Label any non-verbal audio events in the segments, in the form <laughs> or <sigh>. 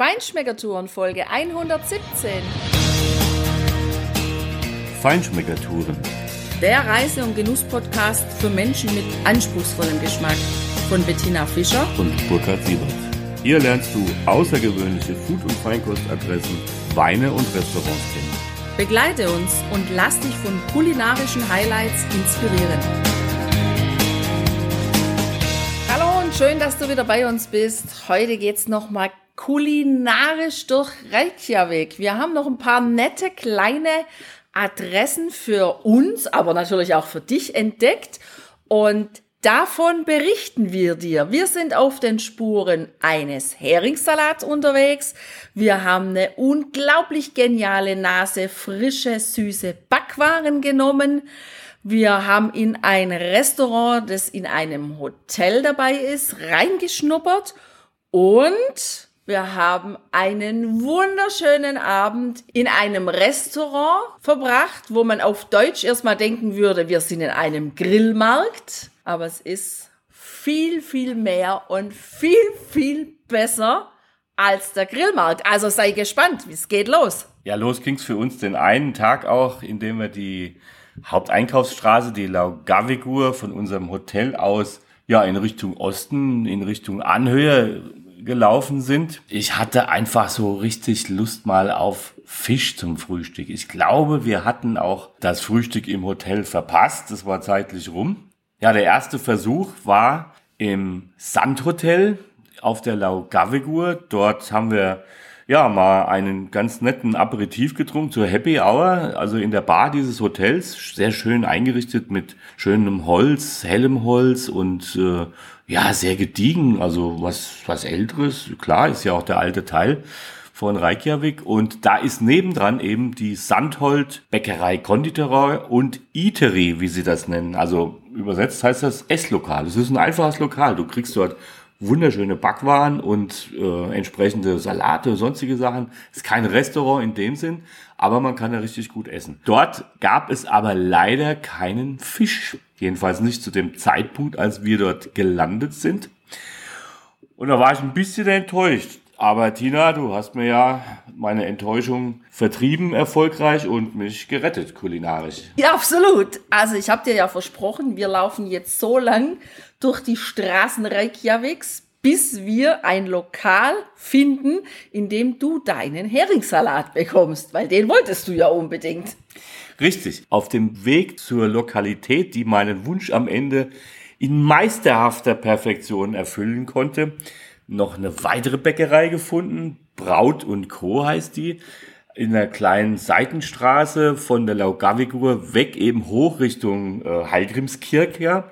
Feinschmeckertouren Folge 117. Feinschmeckertouren. Der Reise- und Genuss-Podcast für Menschen mit anspruchsvollem Geschmack von Bettina Fischer und Burkhard Siebert. Hier lernst du außergewöhnliche Food- und Feinkostadressen, Weine und Restaurants kennen. Begleite uns und lass dich von kulinarischen Highlights inspirieren. Hallo und schön, dass du wieder bei uns bist. Heute geht's noch mal kulinarisch durch Reykjavik. Wir haben noch ein paar nette kleine Adressen für uns, aber natürlich auch für dich entdeckt und Davon berichten wir dir. Wir sind auf den Spuren eines Heringssalats unterwegs. Wir haben eine unglaublich geniale Nase frische, süße Backwaren genommen. Wir haben in ein Restaurant, das in einem Hotel dabei ist, reingeschnuppert und wir haben einen wunderschönen Abend in einem Restaurant verbracht, wo man auf Deutsch erstmal denken würde, wir sind in einem Grillmarkt. Aber es ist viel, viel mehr und viel, viel besser als der Grillmarkt. Also sei gespannt, es geht los. Ja, los ging's für uns den einen Tag auch, indem wir die Haupteinkaufsstraße, die Laugavigur von unserem Hotel aus ja in Richtung Osten, in Richtung Anhöhe gelaufen sind. Ich hatte einfach so richtig Lust mal auf Fisch zum Frühstück. Ich glaube, wir hatten auch das Frühstück im Hotel verpasst. Das war zeitlich rum. Ja, der erste Versuch war im Sandhotel auf der Laugavigur. Dort haben wir ja mal einen ganz netten Aperitif getrunken zur Happy Hour, also in der Bar dieses Hotels, sehr schön eingerichtet mit schönem Holz, hellem Holz und äh, ja, sehr gediegen, also was, was älteres, klar, ist ja auch der alte Teil von Reykjavik und da ist nebendran eben die Sandhold Bäckerei Konditorei und Eatery, wie sie das nennen. Also übersetzt heißt das Esslokal. Es ist ein einfaches Lokal. Du kriegst dort wunderschöne Backwaren und äh, entsprechende Salate, sonstige Sachen. Ist kein Restaurant in dem Sinn, aber man kann da richtig gut essen. Dort gab es aber leider keinen Fisch. Jedenfalls nicht zu dem Zeitpunkt, als wir dort gelandet sind. Und da war ich ein bisschen enttäuscht. Aber Tina, du hast mir ja meine Enttäuschung vertrieben erfolgreich und mich gerettet kulinarisch. Ja, absolut. Also ich habe dir ja versprochen, wir laufen jetzt so lang durch die Straßen Reykjaviks, bis wir ein Lokal finden, in dem du deinen Heringssalat bekommst, weil den wolltest du ja unbedingt. Richtig. Auf dem Weg zur Lokalität, die meinen Wunsch am Ende in meisterhafter Perfektion erfüllen konnte, noch eine weitere Bäckerei gefunden. Braut und Co. heißt die. In einer kleinen Seitenstraße von der Laugavigur weg eben hoch Richtung äh, Heilgrimskirch, ja.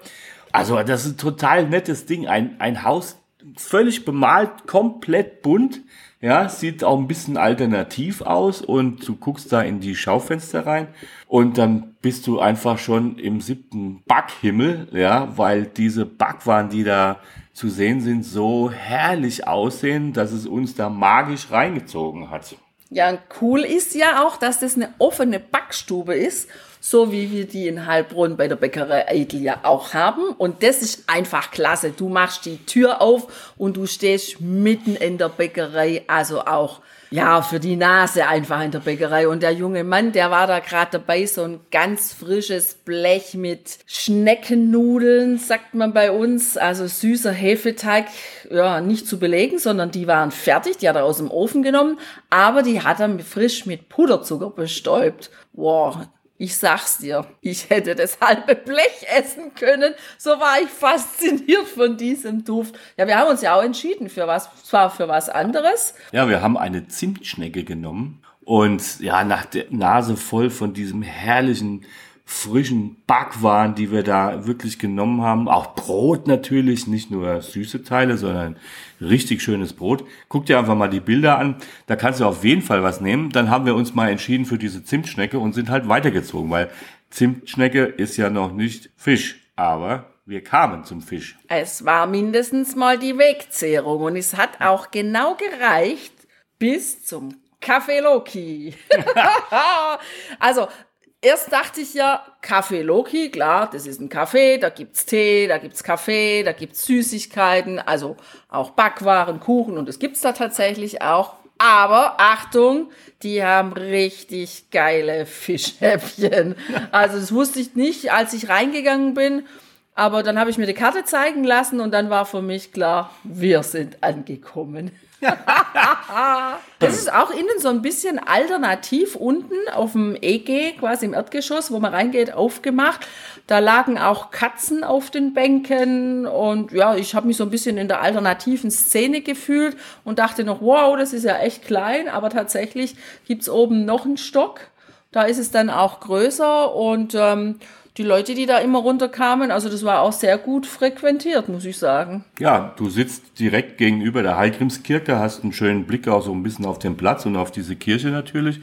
Also das ist ein total nettes Ding. Ein, ein Haus völlig bemalt, komplett bunt. Ja, sieht auch ein bisschen alternativ aus und du guckst da in die Schaufenster rein und dann bist du einfach schon im siebten Backhimmel, ja, weil diese Backwaren, die da zu sehen sind, so herrlich aussehen, dass es uns da magisch reingezogen hat. Ja, cool ist ja auch, dass das eine offene Backstube ist so wie wir die in Heilbronn bei der Bäckerei Eitel ja auch haben. Und das ist einfach klasse. Du machst die Tür auf und du stehst mitten in der Bäckerei, also auch ja, für die Nase einfach in der Bäckerei. Und der junge Mann, der war da gerade dabei, so ein ganz frisches Blech mit Schneckennudeln, sagt man bei uns. Also süßer Hefeteig, ja, nicht zu belegen, sondern die waren fertig, die hat er aus dem Ofen genommen, aber die hat er frisch mit Puderzucker bestäubt. Wow, ich sag's dir, ich hätte das halbe Blech essen können. So war ich fasziniert von diesem Duft. Ja, wir haben uns ja auch entschieden für was, zwar für was anderes. Ja, wir haben eine Zimtschnecke genommen und ja, nach der Nase voll von diesem herrlichen frischen Backwaren, die wir da wirklich genommen haben. Auch Brot natürlich, nicht nur süße Teile, sondern richtig schönes Brot. Guck dir einfach mal die Bilder an. Da kannst du auf jeden Fall was nehmen. Dann haben wir uns mal entschieden für diese Zimtschnecke und sind halt weitergezogen, weil Zimtschnecke ist ja noch nicht Fisch. Aber wir kamen zum Fisch. Es war mindestens mal die Wegzehrung und es hat auch genau gereicht bis zum Kaffee Loki. <laughs> also erst dachte ich ja, Kaffee Loki, klar, das ist ein Kaffee, da gibt's Tee, da gibt's Kaffee, da gibt's Süßigkeiten, also auch Backwaren, Kuchen und das gibt's da tatsächlich auch. Aber Achtung, die haben richtig geile Fischhäppchen. Also das wusste ich nicht, als ich reingegangen bin. Aber dann habe ich mir die Karte zeigen lassen und dann war für mich klar, wir sind angekommen. <laughs> das ist auch innen so ein bisschen alternativ unten auf dem EG, quasi im Erdgeschoss, wo man reingeht, aufgemacht. Da lagen auch Katzen auf den Bänken und ja, ich habe mich so ein bisschen in der alternativen Szene gefühlt und dachte noch, wow, das ist ja echt klein, aber tatsächlich gibt's oben noch einen Stock. Da ist es dann auch größer und ähm, die Leute, die da immer runterkamen, also das war auch sehr gut frequentiert, muss ich sagen. Ja, du sitzt direkt gegenüber der Heilgrimskirche, hast einen schönen Blick auch so ein bisschen auf den Platz und auf diese Kirche natürlich.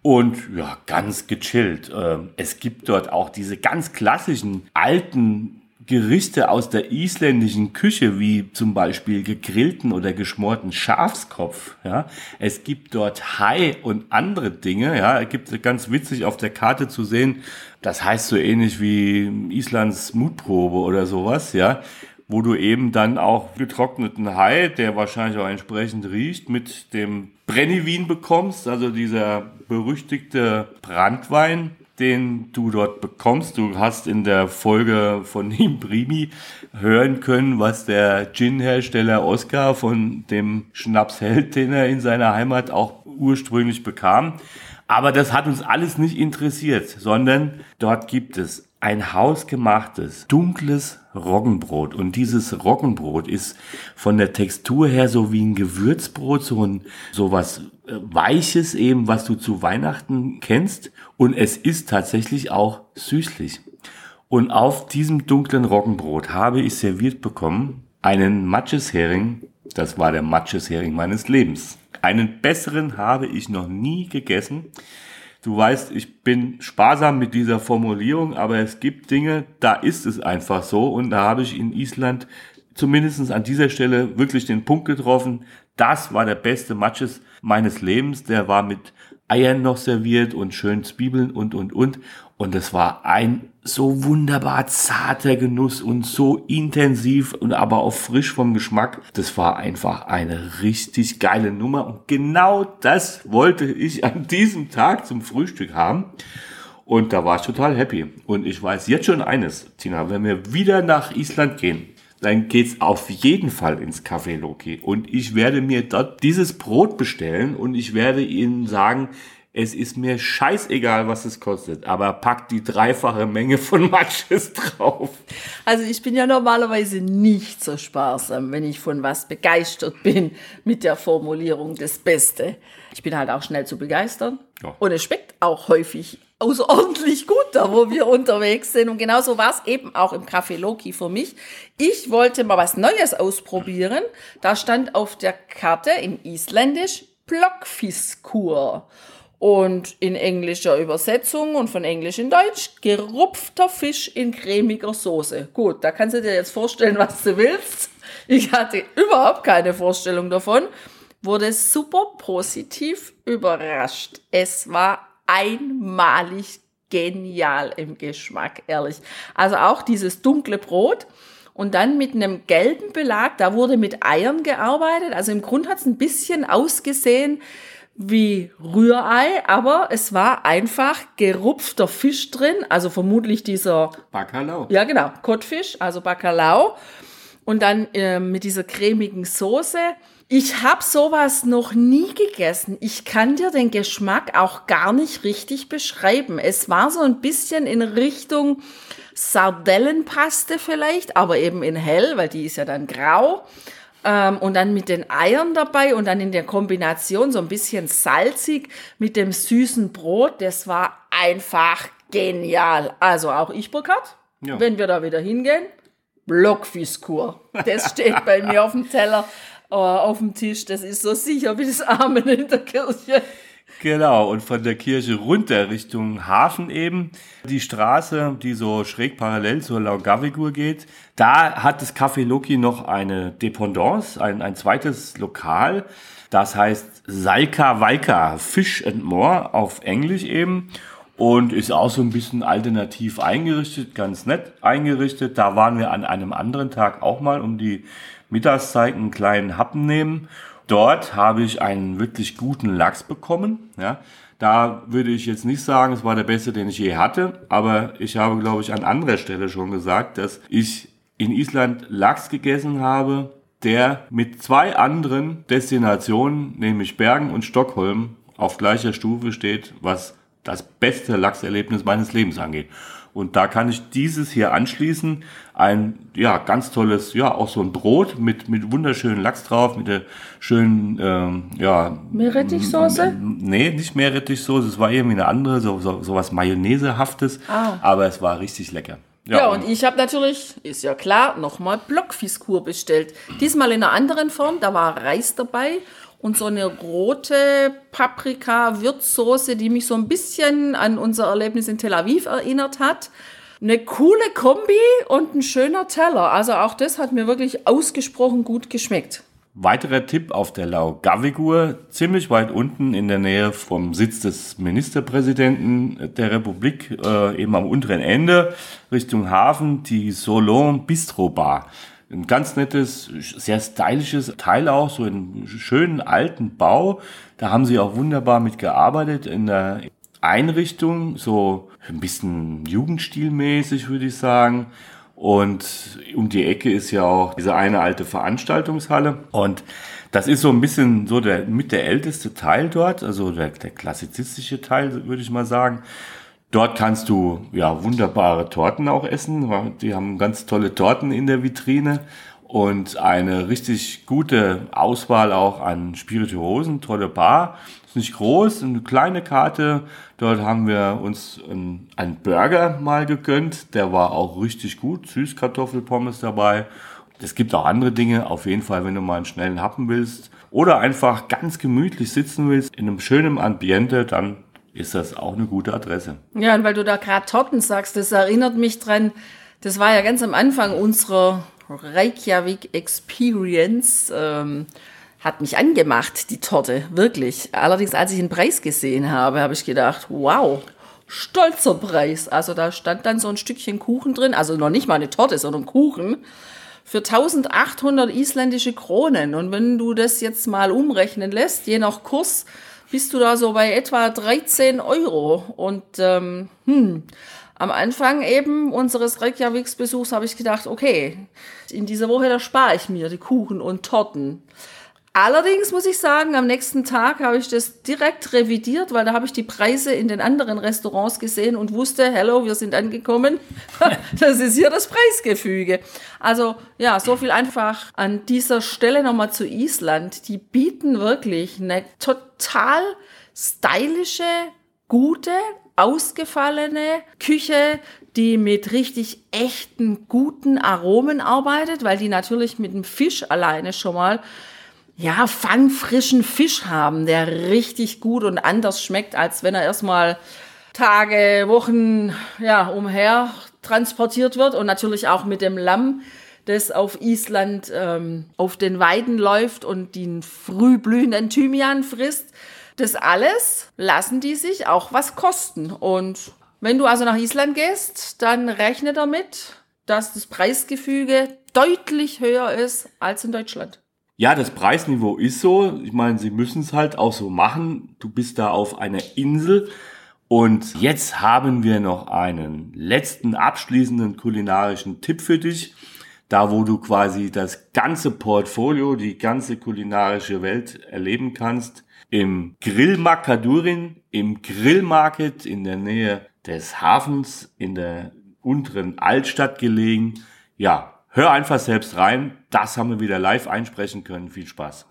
Und ja, ganz gechillt. Ähm, es gibt dort auch diese ganz klassischen alten Gerichte aus der isländischen Küche, wie zum Beispiel gegrillten oder geschmorten Schafskopf. Ja, es gibt dort Hai und andere Dinge. Ja, es gibt ganz witzig auf der Karte zu sehen. Das heißt so ähnlich wie Islands Mutprobe oder sowas. Ja, wo du eben dann auch getrockneten Hai, der wahrscheinlich auch entsprechend riecht, mit dem Brennivin bekommst, also dieser berüchtigte Brandwein den du dort bekommst. Du hast in der Folge von <laughs> Imprimi hören können, was der Gin-Hersteller Oscar von dem Schnaps hält, den er in seiner Heimat auch ursprünglich bekam. Aber das hat uns alles nicht interessiert, sondern dort gibt es ein hausgemachtes, dunkles Roggenbrot. Und dieses Roggenbrot ist von der Textur her so wie ein Gewürzbrot, so ein, so was äh, Weiches eben, was du zu Weihnachten kennst. Und es ist tatsächlich auch süßlich. Und auf diesem dunklen Roggenbrot habe ich serviert bekommen einen Matscheshering. Das war der Matscheshering meines Lebens. Einen besseren habe ich noch nie gegessen. Du weißt, ich bin sparsam mit dieser Formulierung, aber es gibt Dinge, da ist es einfach so. Und da habe ich in Island zumindest an dieser Stelle wirklich den Punkt getroffen. Das war der beste Matches meines Lebens. Der war mit Eiern noch serviert und schön Zwiebeln und, und, und. Und es war ein so wunderbar zarter Genuss und so intensiv und aber auch frisch vom Geschmack. Das war einfach eine richtig geile Nummer. Und genau das wollte ich an diesem Tag zum Frühstück haben. Und da war ich total happy. Und ich weiß jetzt schon eines, Tina, wenn wir wieder nach Island gehen, dann geht's auf jeden Fall ins Café Loki. Und ich werde mir dort dieses Brot bestellen und ich werde Ihnen sagen, es ist mir scheißegal, was es kostet, aber pack die dreifache Menge von Matches <laughs> drauf. Also ich bin ja normalerweise nicht so sparsam, wenn ich von was begeistert bin mit der Formulierung das Beste. Ich bin halt auch schnell zu begeistern. Ja. Und es schmeckt auch häufig außerordentlich gut da, wo wir unterwegs sind. Und genauso war es eben auch im Café Loki für mich. Ich wollte mal was Neues ausprobieren. Da stand auf der Karte in Isländisch Blockfiskur. Und in englischer Übersetzung und von Englisch in Deutsch, gerupfter Fisch in cremiger Soße. Gut, da kannst du dir jetzt vorstellen, was du willst. Ich hatte überhaupt keine Vorstellung davon. Wurde super positiv überrascht. Es war einmalig genial im Geschmack, ehrlich. Also auch dieses dunkle Brot und dann mit einem gelben Belag, da wurde mit Eiern gearbeitet. Also im Grund hat es ein bisschen ausgesehen wie Rührei, aber es war einfach gerupfter Fisch drin, also vermutlich dieser Bacalao. Ja, genau, Kottfisch, also Bacalao und dann äh, mit dieser cremigen Soße. Ich habe sowas noch nie gegessen. Ich kann dir den Geschmack auch gar nicht richtig beschreiben. Es war so ein bisschen in Richtung Sardellenpaste vielleicht, aber eben in hell, weil die ist ja dann grau. Ähm, und dann mit den Eiern dabei und dann in der Kombination so ein bisschen salzig mit dem süßen Brot. Das war einfach genial. Also auch ich, Burkhard, ja. wenn wir da wieder hingehen, Blockfiskur. Das <laughs> steht bei mir auf dem Teller oh, auf dem Tisch. Das ist so sicher wie das Amen in der Kirche. Genau, und von der Kirche runter Richtung Hafen eben, die Straße, die so schräg parallel zur Laugavigur geht, da hat das Café Loki noch eine Dependance, ein, ein zweites Lokal. Das heißt Salka Walka, Fish and More auf Englisch eben. und ist auch so ein bisschen alternativ eingerichtet, ganz nett eingerichtet. Da waren wir an einem anderen Tag auch mal um die Mittagszeit einen kleinen Happen nehmen. Dort habe ich einen wirklich guten Lachs bekommen. Ja, da würde ich jetzt nicht sagen, es war der beste, den ich je hatte, aber ich habe, glaube ich, an anderer Stelle schon gesagt, dass ich in Island Lachs gegessen habe, der mit zwei anderen Destinationen, nämlich Bergen und Stockholm, auf gleicher Stufe steht, was das beste Lachserlebnis meines Lebens angeht. Und da kann ich dieses hier anschließen. Ein, ja, ganz tolles, ja, auch so ein Brot mit, mit wunderschönen Lachs drauf, mit der schönen, ähm, ja. Meerrettichsoße? Nee, nicht Meerrettichsoße. Es war irgendwie eine andere, so, so, so was Mayonnaisehaftes. Ah. Aber es war richtig lecker. Ja, ja, und, und ich habe natürlich, ist ja klar, nochmal Blockfiskur bestellt. Diesmal in einer anderen Form, da war Reis dabei und so eine rote Paprika-Würzsoße, die mich so ein bisschen an unser Erlebnis in Tel Aviv erinnert hat. Eine coole Kombi und ein schöner Teller. Also auch das hat mir wirklich ausgesprochen gut geschmeckt. Weiterer Tipp auf der Laugavigur, ziemlich weit unten in der Nähe vom Sitz des Ministerpräsidenten der Republik, äh, eben am unteren Ende, Richtung Hafen, die Solon Bistro Bar. Ein ganz nettes, sehr stylisches Teil auch, so einen schönen alten Bau. Da haben sie auch wunderbar mitgearbeitet in der Einrichtung, so ein bisschen Jugendstilmäßig, würde ich sagen. Und um die Ecke ist ja auch diese eine alte Veranstaltungshalle. Und das ist so ein bisschen so der mit der älteste Teil dort, also der, der klassizistische Teil, würde ich mal sagen. Dort kannst du ja wunderbare Torten auch essen. Die haben ganz tolle Torten in der Vitrine und eine richtig gute Auswahl auch an Spirituosen, tolle Bar. Ist nicht groß, eine kleine Karte. Dort haben wir uns einen, Burger mal gegönnt. Der war auch richtig gut. Süßkartoffelpommes dabei. Es gibt auch andere Dinge. Auf jeden Fall, wenn du mal einen schnellen Happen willst oder einfach ganz gemütlich sitzen willst in einem schönen Ambiente, dann ist das auch eine gute Adresse. Ja, und weil du da gerade Torten sagst, das erinnert mich dran, das war ja ganz am Anfang unserer Reykjavik Experience. Ähm, hat mich angemacht, die Torte, wirklich. Allerdings, als ich den Preis gesehen habe, habe ich gedacht, wow, stolzer Preis. Also da stand dann so ein Stückchen Kuchen drin, also noch nicht mal eine Torte, sondern Kuchen, für 1800 isländische Kronen. Und wenn du das jetzt mal umrechnen lässt, je nach Kurs, bist du da so bei etwa 13 Euro. Und ähm, hm, am Anfang eben unseres Reykjaviks-Besuchs habe ich gedacht, okay, in dieser Woche, da spare ich mir die Kuchen und Torten. Allerdings muss ich sagen, am nächsten Tag habe ich das direkt revidiert, weil da habe ich die Preise in den anderen Restaurants gesehen und wusste, hello, wir sind angekommen. <laughs> das ist hier das Preisgefüge. Also ja, so viel einfach an dieser Stelle nochmal zu Island. Die bieten wirklich eine total stylische, gute, ausgefallene Küche, die mit richtig echten, guten Aromen arbeitet, weil die natürlich mit dem Fisch alleine schon mal ja, fangfrischen Fisch haben, der richtig gut und anders schmeckt, als wenn er erstmal Tage, Wochen, ja, umher transportiert wird und natürlich auch mit dem Lamm, das auf Island ähm, auf den Weiden läuft und den früh blühenden Thymian frisst. Das alles lassen die sich auch was kosten. Und wenn du also nach Island gehst, dann rechne damit, dass das Preisgefüge deutlich höher ist als in Deutschland. Ja, das Preisniveau ist so. Ich meine, sie müssen es halt auch so machen. Du bist da auf einer Insel. Und jetzt haben wir noch einen letzten abschließenden kulinarischen Tipp für dich. Da, wo du quasi das ganze Portfolio, die ganze kulinarische Welt erleben kannst im Grill Makadurin, im Grillmarket in der Nähe des Hafens in der unteren Altstadt gelegen. Ja, hör einfach selbst rein. Das haben wir wieder live einsprechen können. Viel Spaß.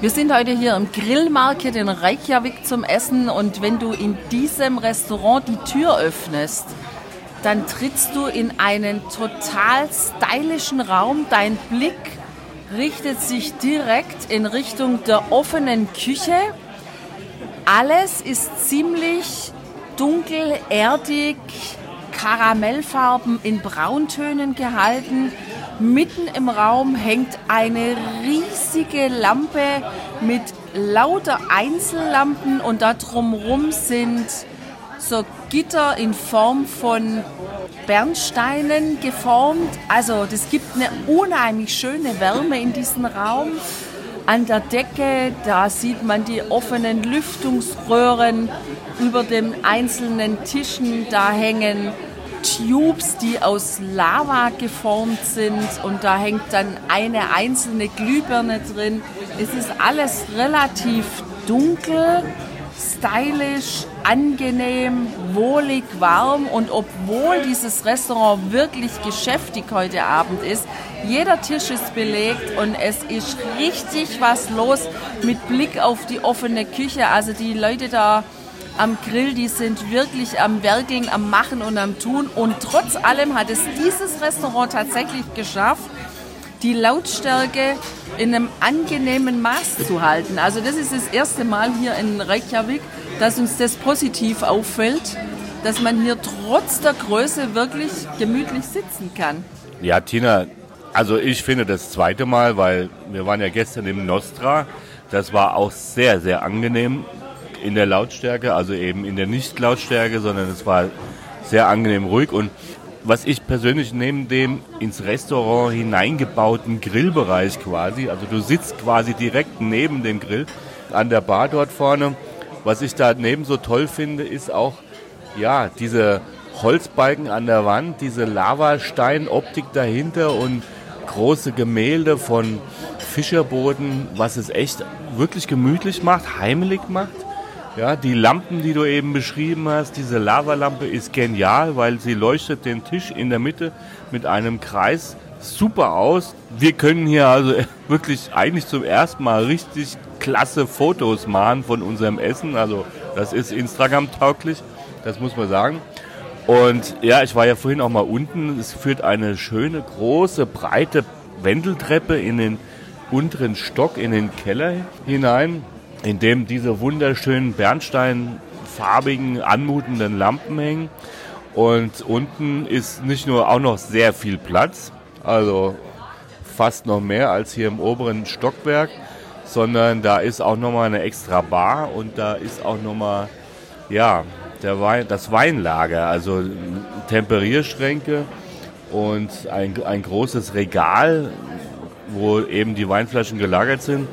Wir sind heute hier im Grillmarket in Reykjavik zum Essen und wenn du in diesem Restaurant die Tür öffnest, dann trittst du in einen total stylischen Raum. Dein Blick richtet sich direkt in Richtung der offenen Küche. Alles ist ziemlich dunkel, erdig, Karamellfarben in Brauntönen gehalten. Mitten im Raum hängt eine riesige Lampe mit lauter Einzellampen und da drumherum sind so Gitter in Form von Bernsteinen geformt. Also das gibt eine unheimlich schöne Wärme in diesem Raum. An der Decke, da sieht man die offenen Lüftungsröhren über den einzelnen Tischen. Da hängen Tubes, die aus Lava geformt sind und da hängt dann eine einzelne Glühbirne drin. Es ist alles relativ dunkel, stylisch, angenehm, wohlig, warm und obwohl dieses Restaurant wirklich geschäftig heute Abend ist, jeder Tisch ist belegt und es ist richtig was los mit Blick auf die offene Küche. Also die Leute da am Grill, die sind wirklich am Werkeln, am Machen und am Tun. Und trotz allem hat es dieses Restaurant tatsächlich geschafft, die Lautstärke in einem angenehmen Maß zu halten. Also das ist das erste Mal hier in Reykjavik, dass uns das positiv auffällt, dass man hier trotz der Größe wirklich gemütlich sitzen kann. Ja, Tina, also ich finde das zweite Mal, weil wir waren ja gestern im Nostra. Das war auch sehr, sehr angenehm in der Lautstärke, also eben in der Nicht-Lautstärke, sondern es war sehr angenehm ruhig. Und was ich persönlich neben dem ins Restaurant hineingebauten Grillbereich quasi, also du sitzt quasi direkt neben dem Grill an der Bar dort vorne. Was ich daneben so toll finde, ist auch ja diese Holzbalken an der Wand, diese Lavastein-Optik dahinter und große Gemälde von Fischerboden, was es echt wirklich gemütlich macht, heimelig macht. Ja, die Lampen, die du eben beschrieben hast, diese Lavalampe ist genial, weil sie leuchtet den Tisch in der Mitte mit einem Kreis super aus. Wir können hier also <laughs> wirklich eigentlich zum ersten Mal richtig klasse Fotos machen von unserem Essen. Also das ist Instagram-tauglich, das muss man sagen. Und ja, ich war ja vorhin auch mal unten. Es führt eine schöne, große, breite Wendeltreppe in den unteren Stock, in den Keller hinein in dem diese wunderschönen bernsteinfarbigen, anmutenden Lampen hängen. Und unten ist nicht nur auch noch sehr viel Platz, also fast noch mehr als hier im oberen Stockwerk, sondern da ist auch nochmal eine extra Bar und da ist auch nochmal, ja, der Wein, das Weinlager, also Temperierschränke und ein, ein großes Regal, wo eben die Weinflaschen gelagert sind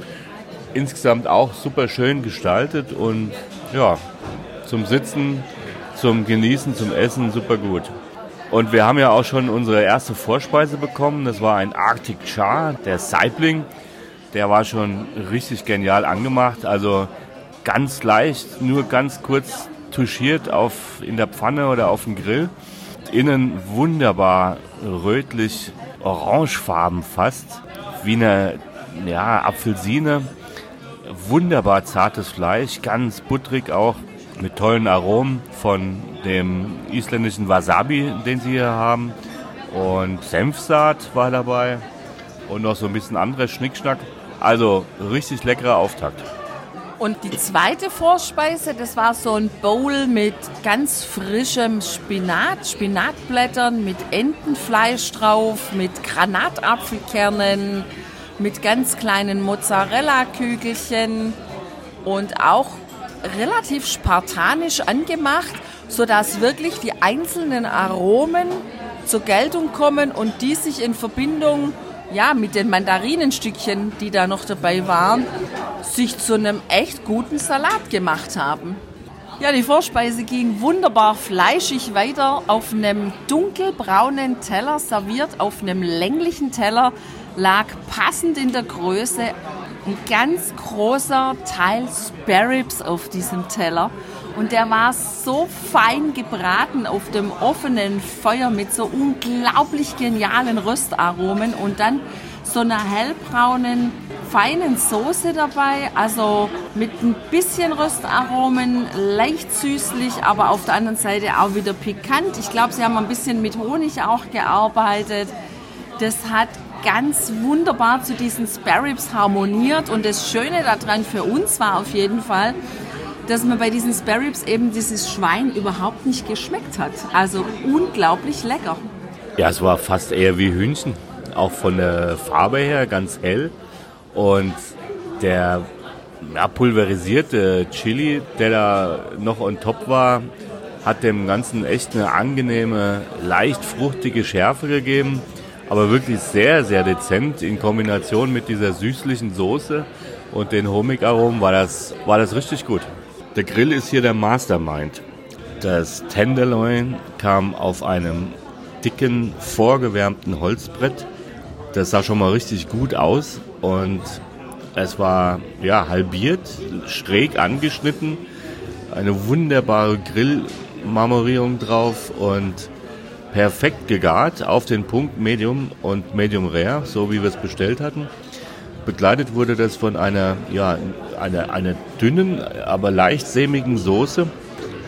insgesamt auch super schön gestaltet und ja, zum Sitzen, zum Genießen, zum Essen super gut. Und wir haben ja auch schon unsere erste Vorspeise bekommen. Das war ein Arctic Char, der Saibling. Der war schon richtig genial angemacht. Also ganz leicht, nur ganz kurz touchiert auf, in der Pfanne oder auf dem Grill. Innen wunderbar rötlich, orangefarben fast, wie eine ja, Apfelsine wunderbar zartes Fleisch, ganz butterig auch, mit tollen Aromen von dem isländischen Wasabi, den sie hier haben. Und Senfsaat war dabei und noch so ein bisschen anderes Schnickschnack. Also richtig leckerer Auftakt. Und die zweite Vorspeise, das war so ein Bowl mit ganz frischem Spinat, Spinatblättern, mit Entenfleisch drauf, mit Granatapfelkernen, mit ganz kleinen Mozzarella-Kügelchen und auch relativ spartanisch angemacht, sodass wirklich die einzelnen Aromen zur Geltung kommen und die sich in Verbindung ja, mit den Mandarinenstückchen, die da noch dabei waren, sich zu einem echt guten Salat gemacht haben. Ja, die Vorspeise ging wunderbar fleischig weiter auf einem dunkelbraunen Teller serviert, auf einem länglichen Teller lag passend in der Größe ein ganz großer Teil Sparrows auf diesem Teller. Und der war so fein gebraten auf dem offenen Feuer mit so unglaublich genialen Röstaromen und dann so einer hellbraunen, feinen Soße dabei. Also mit ein bisschen Röstaromen, leicht süßlich, aber auf der anderen Seite auch wieder pikant. Ich glaube, sie haben ein bisschen mit Honig auch gearbeitet. Das hat ganz wunderbar zu diesen Sparrows harmoniert. Und das Schöne daran für uns war auf jeden Fall, dass man bei diesen Sparrows eben dieses Schwein überhaupt nicht geschmeckt hat. Also unglaublich lecker. Ja, es war fast eher wie Hühnchen. Auch von der Farbe her ganz hell. Und der ja, pulverisierte Chili, der da noch on top war, hat dem Ganzen echt eine angenehme, leicht fruchtige Schärfe gegeben, aber wirklich sehr, sehr dezent in Kombination mit dieser süßlichen Soße und den Homigaromen war das, war das richtig gut. Der Grill ist hier der Mastermind. Das Tenderloin kam auf einem dicken, vorgewärmten Holzbrett. Das sah schon mal richtig gut aus und es war ja halbiert, schräg angeschnitten, eine wunderbare Grillmarmorierung drauf und perfekt gegart auf den Punkt Medium und Medium Rare, so wie wir es bestellt hatten. Begleitet wurde das von einer, ja, einer, einer dünnen, aber leicht sämigen Soße,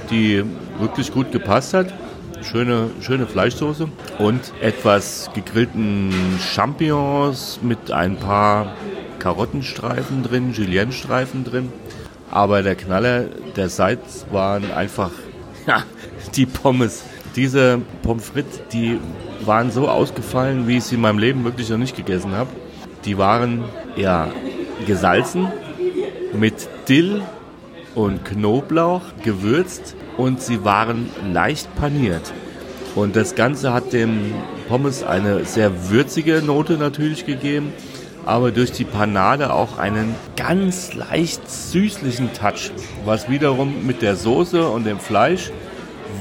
die wirklich gut gepasst hat. Schöne, schöne Fleischsoße und etwas gegrillten Champignons mit ein paar Karottenstreifen drin, Julienne-Streifen drin. Aber der Knaller der Seite waren einfach <laughs> ja, die Pommes. Diese Pommes frites, die waren so ausgefallen, wie ich sie in meinem Leben wirklich noch nicht gegessen habe. Die waren ja gesalzen mit Dill und Knoblauch gewürzt und sie waren leicht paniert. Und das Ganze hat dem Pommes eine sehr würzige Note natürlich gegeben, aber durch die Panade auch einen ganz leicht süßlichen Touch, was wiederum mit der Soße und dem Fleisch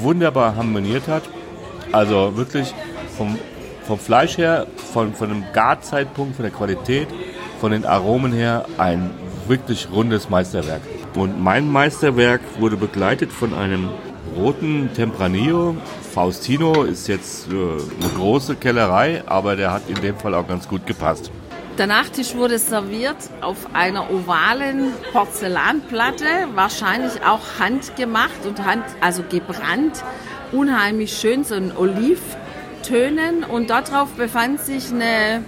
wunderbar harmoniert hat. Also wirklich vom vom Fleisch her, von, von dem Garzeitpunkt, von der Qualität, von den Aromen her ein wirklich rundes Meisterwerk. Und mein Meisterwerk wurde begleitet von einem roten Tempranillo. Faustino ist jetzt äh, eine große Kellerei, aber der hat in dem Fall auch ganz gut gepasst. Der Nachtisch wurde serviert auf einer ovalen Porzellanplatte, wahrscheinlich auch handgemacht und hand, also gebrannt. Unheimlich schön, so ein Oliv Tönen und darauf befand sich eine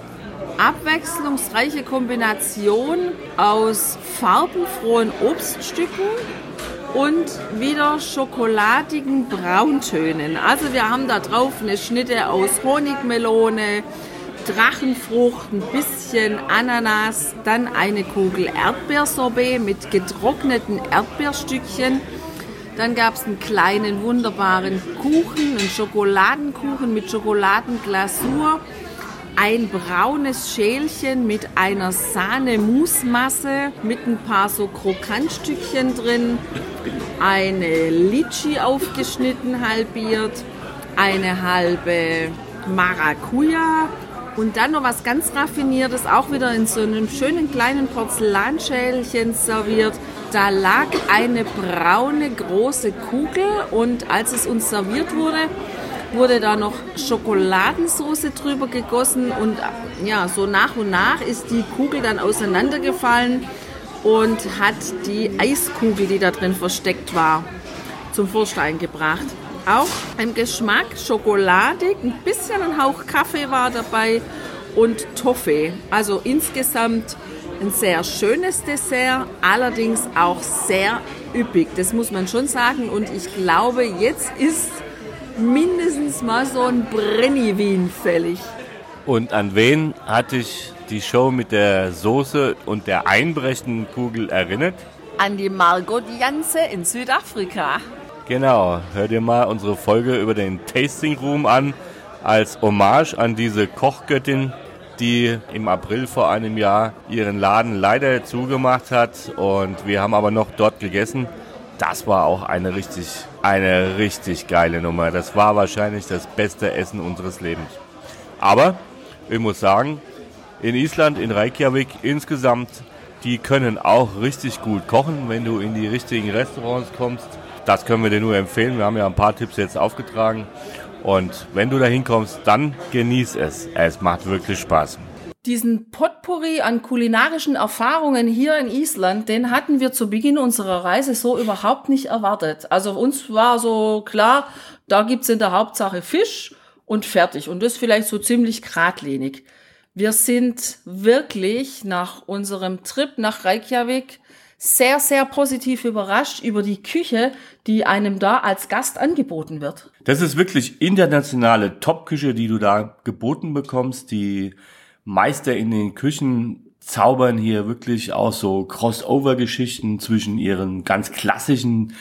abwechslungsreiche Kombination aus farbenfrohen Obststücken und wieder schokoladigen Brauntönen. Also wir haben da drauf eine Schnitte aus Honigmelone, Drachenfrucht, ein bisschen Ananas, dann eine Kugel Erdbeersorbet mit getrockneten Erdbeerstückchen. Dann gab es einen kleinen, wunderbaren Kuchen, einen Schokoladenkuchen mit Schokoladenglasur, ein braunes Schälchen mit einer Sahne-Mousse-Masse mit ein paar so Krokantstückchen drin, eine Litschi aufgeschnitten, halbiert, eine halbe Maracuja und dann noch was ganz Raffiniertes, auch wieder in so einem schönen kleinen Porzellanschälchen serviert da lag eine braune große Kugel und als es uns serviert wurde, wurde da noch Schokoladensauce drüber gegossen und ja, so nach und nach ist die Kugel dann auseinandergefallen und hat die Eiskugel, die da drin versteckt war, zum Vorschein gebracht. Auch im Geschmack schokoladig, ein bisschen ein Hauch Kaffee war dabei und Toffee. Also insgesamt ein sehr schönes Dessert, allerdings auch sehr üppig. Das muss man schon sagen. Und ich glaube, jetzt ist mindestens mal so ein Brennivin fällig. Und an wen hat dich die Show mit der Soße und der einbrechenden Kugel erinnert? An die Margot Janse in Südafrika. Genau, hör dir mal unsere Folge über den Tasting Room an, als Hommage an diese Kochgöttin, die im April vor einem Jahr ihren Laden leider zugemacht hat und wir haben aber noch dort gegessen. Das war auch eine richtig, eine richtig geile Nummer. Das war wahrscheinlich das beste Essen unseres Lebens. Aber ich muss sagen, in Island, in Reykjavik insgesamt, die können auch richtig gut kochen, wenn du in die richtigen Restaurants kommst. Das können wir dir nur empfehlen. Wir haben ja ein paar Tipps jetzt aufgetragen. Und wenn du da hinkommst, dann genieß es. Es macht wirklich Spaß. Diesen Potpourri an kulinarischen Erfahrungen hier in Island, den hatten wir zu Beginn unserer Reise so überhaupt nicht erwartet. Also uns war so klar, da gibt's in der Hauptsache Fisch und fertig. Und das vielleicht so ziemlich geradlinig. Wir sind wirklich nach unserem Trip nach Reykjavik sehr, sehr positiv überrascht über die Küche, die einem da als Gast angeboten wird. Das ist wirklich internationale Top-Küche, die du da geboten bekommst. Die Meister in den Küchen zaubern hier wirklich auch so Crossover-Geschichten zwischen ihren ganz klassischen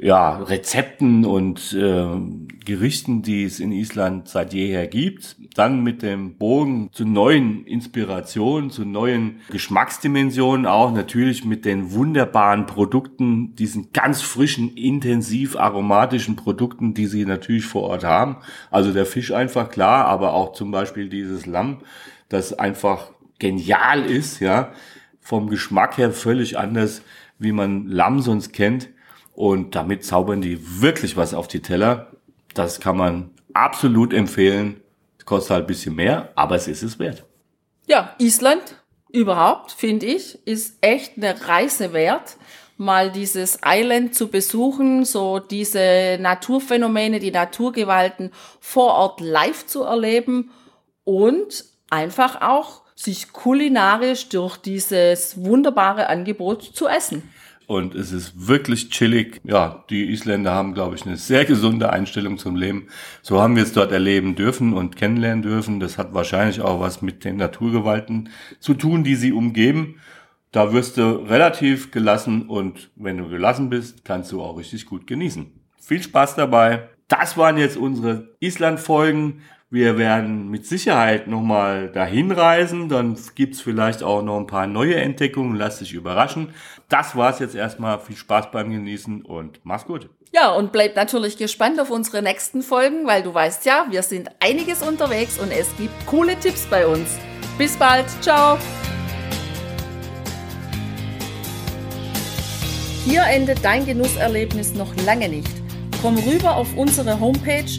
ja, Rezepten und äh, Gerichten, die es in Island seit jeher gibt. Dann mit dem Bogen zu neuen Inspirationen, zu neuen Geschmacksdimensionen auch. Natürlich mit den wunderbaren Produkten, diesen ganz frischen, intensiv aromatischen Produkten, die sie natürlich vor Ort haben. Also der Fisch einfach klar, aber auch zum Beispiel dieses Lamm, das einfach genial ist, ja. Vom Geschmack her völlig anders, wie man Lamm sonst kennt und damit zaubern die wirklich was auf die Teller. Das kann man absolut empfehlen. Kostet halt ein bisschen mehr, aber es ist es wert. Ja, Island überhaupt, finde ich, ist echt eine Reise wert, mal dieses Island zu besuchen, so diese Naturphänomene, die Naturgewalten vor Ort live zu erleben und einfach auch sich kulinarisch durch dieses wunderbare Angebot zu essen und es ist wirklich chillig. Ja, die Isländer haben, glaube ich, eine sehr gesunde Einstellung zum Leben. So haben wir es dort erleben dürfen und kennenlernen dürfen. Das hat wahrscheinlich auch was mit den Naturgewalten zu tun, die sie umgeben. Da wirst du relativ gelassen und wenn du gelassen bist, kannst du auch richtig gut genießen. Viel Spaß dabei. Das waren jetzt unsere Island-Folgen. Wir werden mit Sicherheit nochmal dahin reisen. Dann gibt's vielleicht auch noch ein paar neue Entdeckungen. Lass dich überraschen. Das war's jetzt erstmal. Viel Spaß beim Genießen und mach's gut. Ja, und bleib natürlich gespannt auf unsere nächsten Folgen, weil du weißt ja, wir sind einiges unterwegs und es gibt coole Tipps bei uns. Bis bald. Ciao. Hier endet dein Genusserlebnis noch lange nicht. Komm rüber auf unsere Homepage